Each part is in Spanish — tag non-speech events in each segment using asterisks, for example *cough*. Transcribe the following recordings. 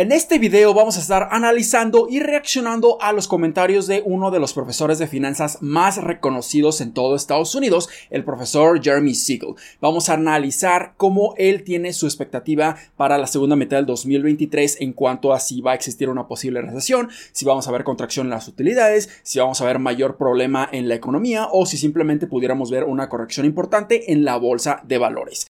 En este video vamos a estar analizando y reaccionando a los comentarios de uno de los profesores de finanzas más reconocidos en todo Estados Unidos, el profesor Jeremy Siegel. Vamos a analizar cómo él tiene su expectativa para la segunda mitad del 2023 en cuanto a si va a existir una posible recesión, si vamos a ver contracción en las utilidades, si vamos a ver mayor problema en la economía o si simplemente pudiéramos ver una corrección importante en la bolsa de valores.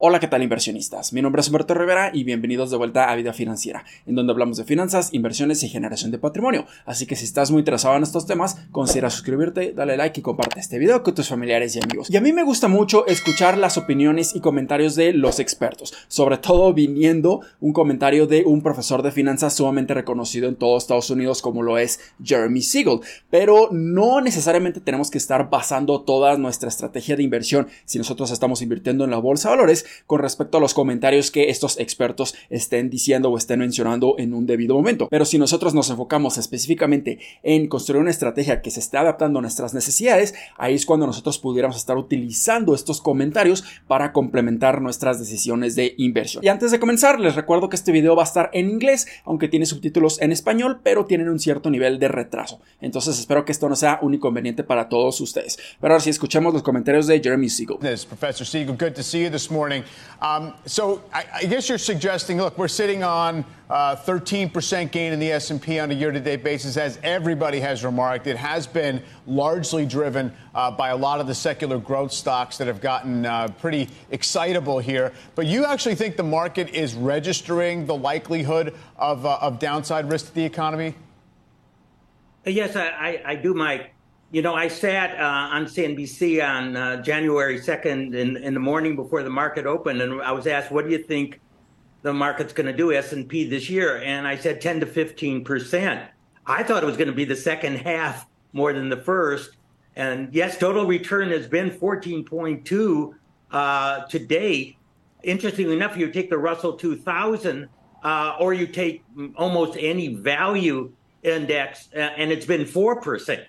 Hola, ¿qué tal inversionistas? Mi nombre es Humberto Rivera y bienvenidos de vuelta a Vida Financiera, en donde hablamos de finanzas, inversiones y generación de patrimonio. Así que si estás muy interesado en estos temas, considera suscribirte, dale like y comparte este video con tus familiares y amigos. Y a mí me gusta mucho escuchar las opiniones y comentarios de los expertos, sobre todo viniendo un comentario de un profesor de finanzas sumamente reconocido en todo Estados Unidos como lo es Jeremy Siegel. Pero no necesariamente tenemos que estar basando toda nuestra estrategia de inversión si nosotros estamos invirtiendo en la bolsa de valores con respecto a los comentarios que estos expertos estén diciendo o estén mencionando en un debido momento. Pero si nosotros nos enfocamos específicamente en construir una estrategia que se esté adaptando a nuestras necesidades, ahí es cuando nosotros pudiéramos estar utilizando estos comentarios para complementar nuestras decisiones de inversión. Y antes de comenzar, les recuerdo que este video va a estar en inglés, aunque tiene subtítulos en español, pero tienen un cierto nivel de retraso. Entonces espero que esto no sea un inconveniente para todos ustedes. Pero ahora sí, escuchemos los comentarios de Jeremy Siegel. Professor Siegel, good to see you this morning. Um, so I, I, guess you're suggesting, look, we're sitting on uh, 13% gain in the S&P on a year-to-date basis, as everybody has remarked. It has been largely driven uh, by a lot of the secular growth stocks that have gotten uh, pretty excitable here. But you actually think the market is registering the likelihood of, uh, of downside risk to the economy? Yes, I, I, I do, Mike. You know, I sat uh, on CNBC on uh, January 2nd in, in the morning before the market opened, and I was asked, what do you think the market's going to do, S&P this year? And I said 10 to 15 percent. I thought it was going to be the second half more than the first. And yes, total return has been 14.2 uh, to date. Interestingly enough, you take the Russell 2000 uh, or you take almost any value index, uh, and it's been 4%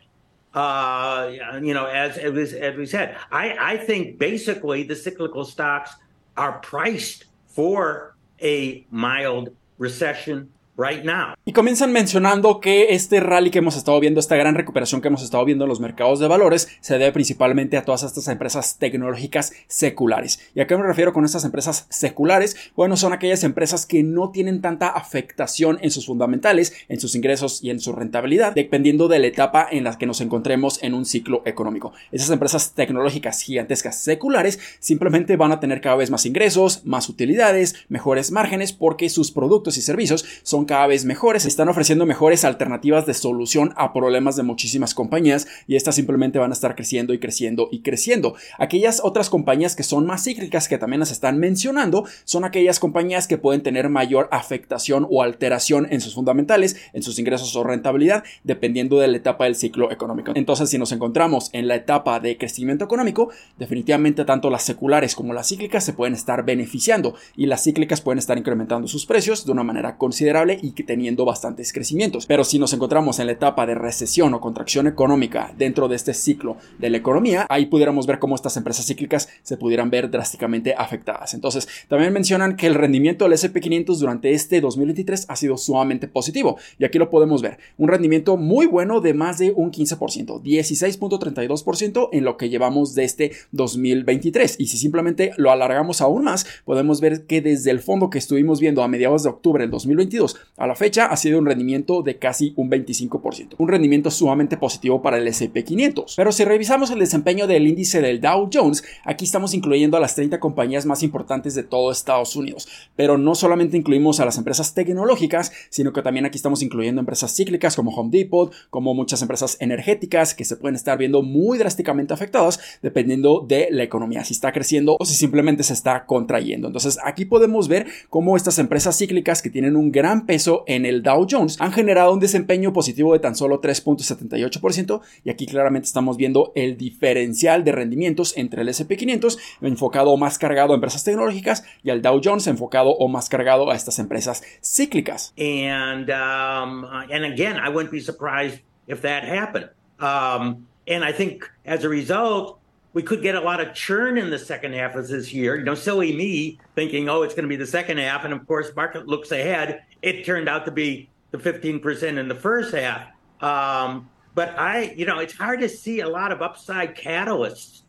uh, you know, as, as, as we said, I, I think basically the cyclical stocks are priced for a mild recession right now. Y comienzan mencionando que este rally que hemos estado viendo, esta gran recuperación que hemos estado viendo en los mercados de valores, se debe principalmente a todas estas empresas tecnológicas seculares. ¿Y a qué me refiero con estas empresas seculares? Bueno, son aquellas empresas que no tienen tanta afectación en sus fundamentales, en sus ingresos y en su rentabilidad, dependiendo de la etapa en la que nos encontremos en un ciclo económico. Esas empresas tecnológicas gigantescas seculares simplemente van a tener cada vez más ingresos, más utilidades, mejores márgenes, porque sus productos y servicios son cada vez mejores, están ofreciendo mejores alternativas de solución a problemas de muchísimas compañías y estas simplemente van a estar creciendo y creciendo y creciendo. Aquellas otras compañías que son más cíclicas que también las están mencionando son aquellas compañías que pueden tener mayor afectación o alteración en sus fundamentales, en sus ingresos o rentabilidad, dependiendo de la etapa del ciclo económico. Entonces, si nos encontramos en la etapa de crecimiento económico, definitivamente tanto las seculares como las cíclicas se pueden estar beneficiando y las cíclicas pueden estar incrementando sus precios de una manera considerable y teniendo bastantes crecimientos. Pero si nos encontramos en la etapa de recesión o contracción económica dentro de este ciclo de la economía, ahí pudiéramos ver cómo estas empresas cíclicas se pudieran ver drásticamente afectadas. Entonces, también mencionan que el rendimiento del SP500 durante este 2023 ha sido sumamente positivo y aquí lo podemos ver. Un rendimiento muy bueno de más de un 15%, 16.32% en lo que llevamos de este 2023. Y si simplemente lo alargamos aún más, podemos ver que desde el fondo que estuvimos viendo a mediados de octubre del 2022 a la fecha ha sido un rendimiento de casi un 25%, un rendimiento sumamente positivo para el SP500. Pero si revisamos el desempeño del índice del Dow Jones, aquí estamos incluyendo a las 30 compañías más importantes de todo Estados Unidos, pero no solamente incluimos a las empresas tecnológicas, sino que también aquí estamos incluyendo empresas cíclicas como Home Depot, como muchas empresas energéticas que se pueden estar viendo muy drásticamente afectadas dependiendo de la economía, si está creciendo o si simplemente se está contrayendo. Entonces aquí podemos ver cómo estas empresas cíclicas que tienen un gran peso en el Dow Jones han generado un desempeño positivo de tan solo 3.78% y aquí claramente estamos viendo el diferencial de rendimientos entre el SP500 enfocado o más cargado a empresas tecnológicas y el Dow Jones enfocado o más cargado a estas empresas cíclicas. And um, and again, I wouldn't be surprised if that happened. Um, and I think as a result, we could get a lot of churn in the second half of this year. You know, silly me thinking, oh, it's going to be the second half. And of course, market looks ahead. It turned out to be the 15% in the first half. Um, but I, you know, it's hard to see a lot of upside catalysts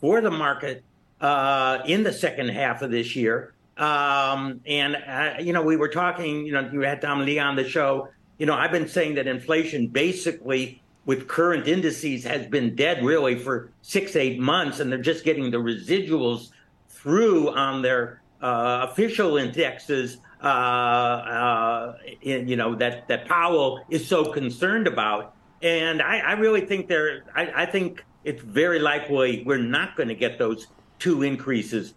for the market uh, in the second half of this year. Um, and, uh, you know, we were talking, you know, you had Tom Lee on the show. You know, I've been saying that inflation basically with current indices has been dead really for six, eight months, and they're just getting the residuals through on their uh, official indexes. Uh, uh, you know that that Powell is so concerned about, and I, I really think there. I, I think it's very likely we're not going to get those two increases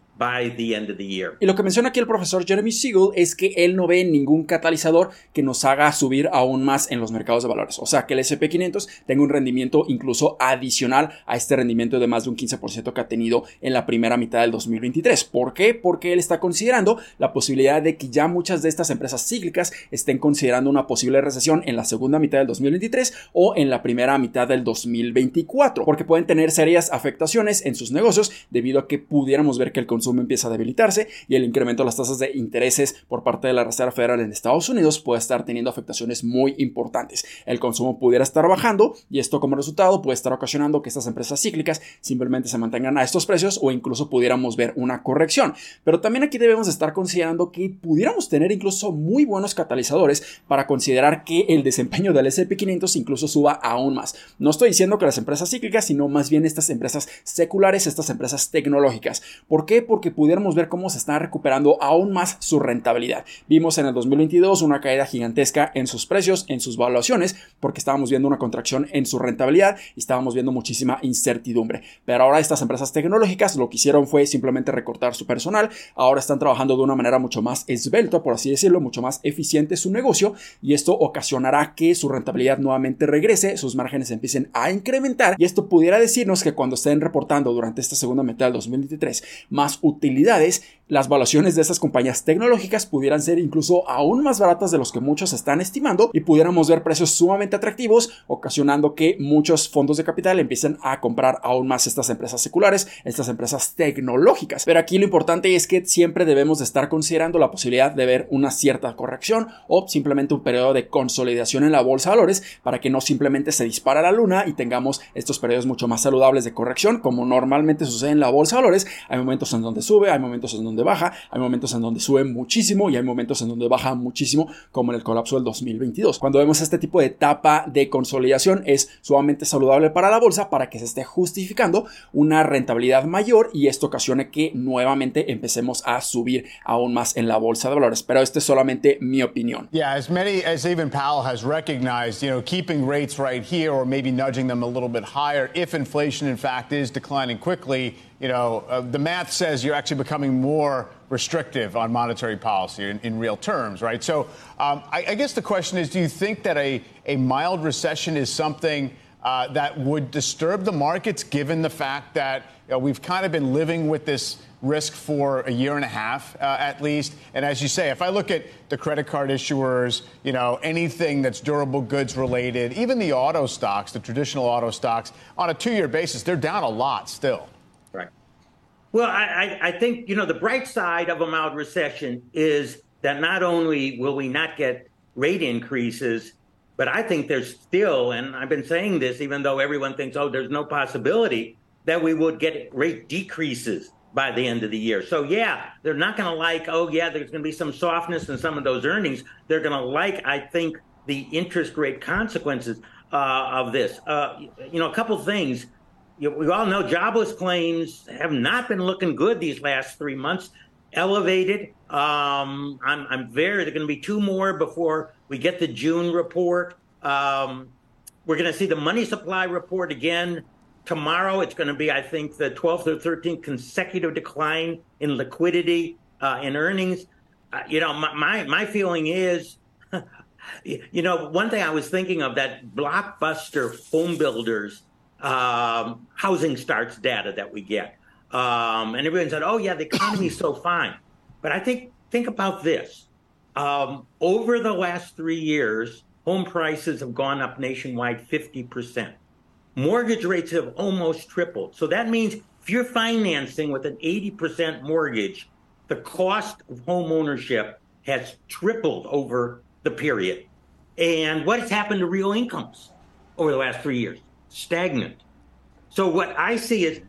Y lo que menciona aquí el profesor Jeremy Siegel es que él no ve ningún catalizador que nos haga subir aún más en los mercados de valores. O sea, que el SP500 tenga un rendimiento incluso adicional a este rendimiento de más de un 15% que ha tenido en la primera mitad del 2023. ¿Por qué? Porque él está considerando la posibilidad de que ya muchas de estas empresas cíclicas estén considerando una posible recesión en la segunda mitad del 2023 o en la primera mitad del 2024, porque pueden tener serias afectaciones en sus negocios debido a que pudiéramos ver que el consumo empieza a debilitarse y el incremento de las tasas de intereses por parte de la Reserva Federal en Estados Unidos puede estar teniendo afectaciones muy importantes. El consumo pudiera estar bajando y esto como resultado puede estar ocasionando que estas empresas cíclicas simplemente se mantengan a estos precios o incluso pudiéramos ver una corrección. Pero también aquí debemos estar considerando que pudiéramos tener incluso muy buenos catalizadores para considerar que el desempeño del SP500 incluso suba aún más. No estoy diciendo que las empresas cíclicas, sino más bien estas empresas seculares, estas empresas tecnológicas. ¿Por qué? Porque que pudiéramos ver cómo se está recuperando aún más su rentabilidad. Vimos en el 2022 una caída gigantesca en sus precios, en sus valuaciones, porque estábamos viendo una contracción en su rentabilidad y estábamos viendo muchísima incertidumbre. Pero ahora estas empresas tecnológicas lo que hicieron fue simplemente recortar su personal. Ahora están trabajando de una manera mucho más esbelta, por así decirlo, mucho más eficiente su negocio y esto ocasionará que su rentabilidad nuevamente regrese, sus márgenes empiecen a incrementar y esto pudiera decirnos que cuando estén reportando durante esta segunda mitad del 2023 más utilidades, las valuaciones de esas compañías tecnológicas pudieran ser incluso aún más baratas de los que muchos están estimando y pudiéramos ver precios sumamente atractivos, ocasionando que muchos fondos de capital empiecen a comprar aún más estas empresas seculares, estas empresas tecnológicas. Pero aquí lo importante es que siempre debemos de estar considerando la posibilidad de ver una cierta corrección o simplemente un periodo de consolidación en la bolsa de valores para que no simplemente se dispara la luna y tengamos estos periodos mucho más saludables de corrección como normalmente sucede en la bolsa de valores. Hay momentos en donde sube, hay momentos en donde baja, hay momentos en donde sube muchísimo y hay momentos en donde baja muchísimo, como en el colapso del 2022. Cuando vemos este tipo de etapa de consolidación es sumamente saludable para la bolsa para que se esté justificando una rentabilidad mayor y esto ocasione que nuevamente empecemos a subir aún más en la bolsa de valores. Pero esto es solamente mi opinión. Yeah, as many as even Powell has recognized, you know, keeping rates right here or maybe nudging them a little bit higher if inflation in fact is declining quickly you know, uh, the math says you're actually becoming more restrictive on monetary policy in, in real terms, right? So um, I, I, guess the question is do you think that a, a mild recession is something uh, that would disturb the markets given the fact that you know, we've kind of been living with this risk for a year and a half uh, at least. And as you say, if I look at the credit card issuers, you know, anything that's durable goods related, even the auto stocks, the traditional auto stocks, on a two year basis, they're down a lot still. Well, I, I think, you know, the bright side of a mild recession is that not only will we not get rate increases, but I think there's still, and I've been saying this, even though everyone thinks, oh, there's no possibility that we would get rate decreases by the end of the year. So, yeah, they're not going to like, oh, yeah, there's going to be some softness in some of those earnings. They're going to like, I think, the interest rate consequences uh, of this. Uh, you know, a couple things we all know jobless claims have not been looking good these last three months. Elevated. Um, I'm, I'm very. There are going to be two more before we get the June report. Um, we're going to see the money supply report again tomorrow. It's going to be, I think, the 12th or 13th consecutive decline in liquidity uh, in earnings. Uh, you know, my, my my feeling is *laughs* you know, one thing I was thinking of that blockbuster home builders um, housing starts data that we get. Um, and everyone said, oh, yeah, the economy's so fine. But I think, think about this. Um, over the last three years, home prices have gone up nationwide 50%. mortgage rates have almost tripled. So that means if you're financing with an 80% mortgage, the cost of home ownership has tripled over the period. And what has happened to real incomes over the last three years? Stagnant. So what I see is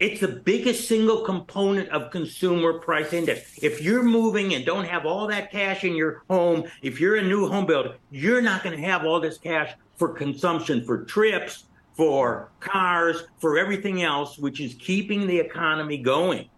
it's the biggest single component of consumer price index. If you're moving and don't have all that cash in your home, if you're a new home builder, you're not going to have all this cash for consumption, for trips, for cars, for everything else, which is keeping the economy going.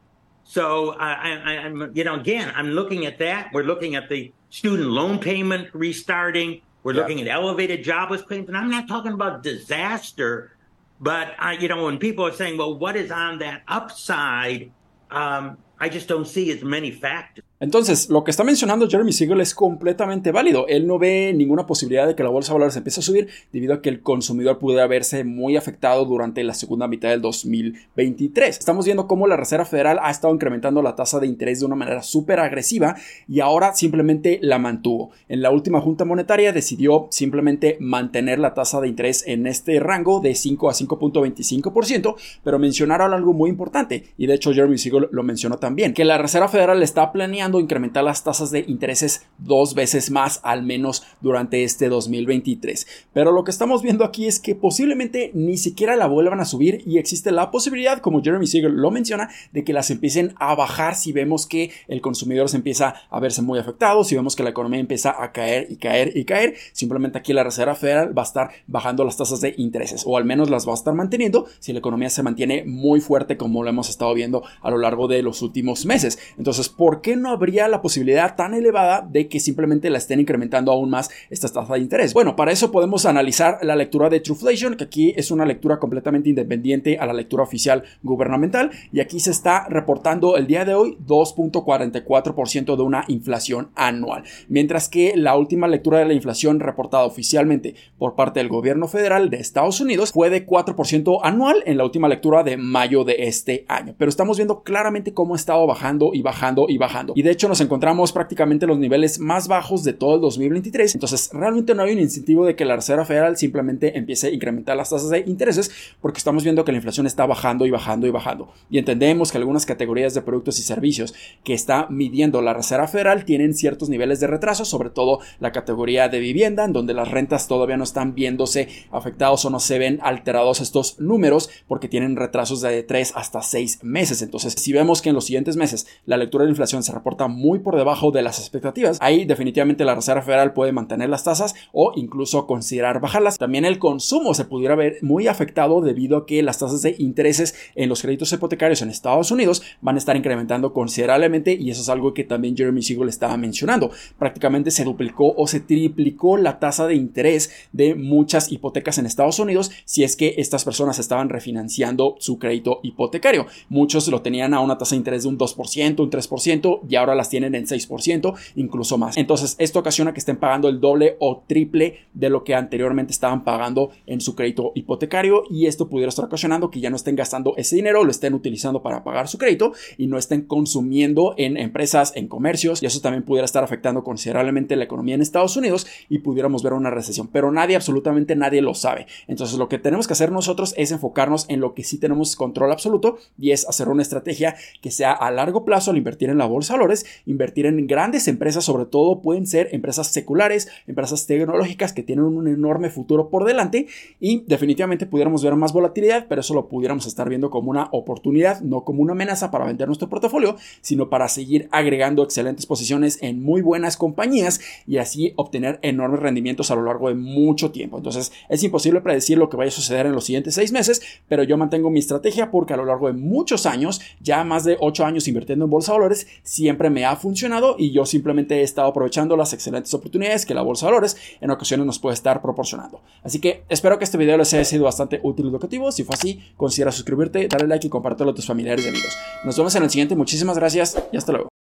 So I, am you know, again, I'm looking at that. We're looking at the student loan payment restarting. We're yep. looking at elevated jobless claims, and I'm not talking about disaster, but I, you know, when people are saying, "Well, what is on that upside?" Um, I just don't see as many factors. Entonces, lo que está mencionando Jeremy Siegel es completamente válido. Él no ve ninguna posibilidad de que la bolsa de valores empiece a subir debido a que el consumidor pudiera verse muy afectado durante la segunda mitad del 2023. Estamos viendo cómo la Reserva Federal ha estado incrementando la tasa de interés de una manera súper agresiva y ahora simplemente la mantuvo. En la última junta monetaria decidió simplemente mantener la tasa de interés en este rango de 5 a 5.25%, pero mencionaron algo muy importante y de hecho Jeremy Siegel lo mencionó también, que la Reserva Federal está planeando incrementar las tasas de intereses dos veces más al menos durante este 2023. Pero lo que estamos viendo aquí es que posiblemente ni siquiera la vuelvan a subir y existe la posibilidad, como Jeremy Siegel lo menciona, de que las empiecen a bajar si vemos que el consumidor se empieza a verse muy afectado, si vemos que la economía empieza a caer y caer y caer. Simplemente aquí la Reserva Federal va a estar bajando las tasas de intereses o al menos las va a estar manteniendo si la economía se mantiene muy fuerte como lo hemos estado viendo a lo largo de los últimos meses. Entonces, ¿por qué no habría la posibilidad tan elevada de que simplemente la estén incrementando aún más esta tasa de interés. Bueno, para eso podemos analizar la lectura de Trueflation, que aquí es una lectura completamente independiente a la lectura oficial gubernamental y aquí se está reportando el día de hoy 2.44% de una inflación anual, mientras que la última lectura de la inflación reportada oficialmente por parte del gobierno federal de Estados Unidos fue de 4% anual en la última lectura de mayo de este año. Pero estamos viendo claramente cómo ha estado bajando y bajando y bajando. De hecho nos encontramos prácticamente los niveles más bajos de todo el 2023. Entonces, realmente no hay un incentivo de que la Reserva Federal simplemente empiece a incrementar las tasas de intereses porque estamos viendo que la inflación está bajando y bajando y bajando. Y entendemos que algunas categorías de productos y servicios que está midiendo la Reserva Federal tienen ciertos niveles de retraso, sobre todo la categoría de vivienda, en donde las rentas todavía no están viéndose afectados o no se ven alterados estos números porque tienen retrasos de 3 hasta 6 meses. Entonces, si vemos que en los siguientes meses la lectura de inflación se reporta muy por debajo de las expectativas, ahí definitivamente la Reserva Federal puede mantener las tasas o incluso considerar bajarlas. También el consumo se pudiera ver muy afectado debido a que las tasas de intereses en los créditos hipotecarios en Estados Unidos van a estar incrementando considerablemente y eso es algo que también Jeremy Siegel estaba mencionando. Prácticamente se duplicó o se triplicó la tasa de interés de muchas hipotecas en Estados Unidos si es que estas personas estaban refinanciando su crédito hipotecario. Muchos lo tenían a una tasa de interés de un 2%, un 3% y ahora las tienen en 6%, incluso más. Entonces, esto ocasiona que estén pagando el doble o triple de lo que anteriormente estaban pagando en su crédito hipotecario y esto pudiera estar ocasionando que ya no estén gastando ese dinero, lo estén utilizando para pagar su crédito y no estén consumiendo en empresas, en comercios y eso también pudiera estar afectando considerablemente la economía en Estados Unidos y pudiéramos ver una recesión, pero nadie, absolutamente nadie lo sabe. Entonces, lo que tenemos que hacer nosotros es enfocarnos en lo que sí tenemos control absoluto y es hacer una estrategia que sea a largo plazo al invertir en la bolsa invertir en grandes empresas, sobre todo pueden ser empresas seculares, empresas tecnológicas que tienen un enorme futuro por delante y definitivamente pudiéramos ver más volatilidad, pero eso lo pudiéramos estar viendo como una oportunidad, no como una amenaza para vender nuestro portafolio, sino para seguir agregando excelentes posiciones en muy buenas compañías y así obtener enormes rendimientos a lo largo de mucho tiempo. Entonces es imposible predecir lo que vaya a suceder en los siguientes seis meses, pero yo mantengo mi estrategia porque a lo largo de muchos años, ya más de ocho años invirtiendo en bolsa de valores, siempre me ha funcionado y yo simplemente he estado aprovechando las excelentes oportunidades que la bolsa de valores en ocasiones nos puede estar proporcionando. Así que espero que este video les haya sido bastante útil y educativo. Si fue así, considera suscribirte, darle like y compartirlo a tus familiares y amigos. Nos vemos en el siguiente. Muchísimas gracias y hasta luego.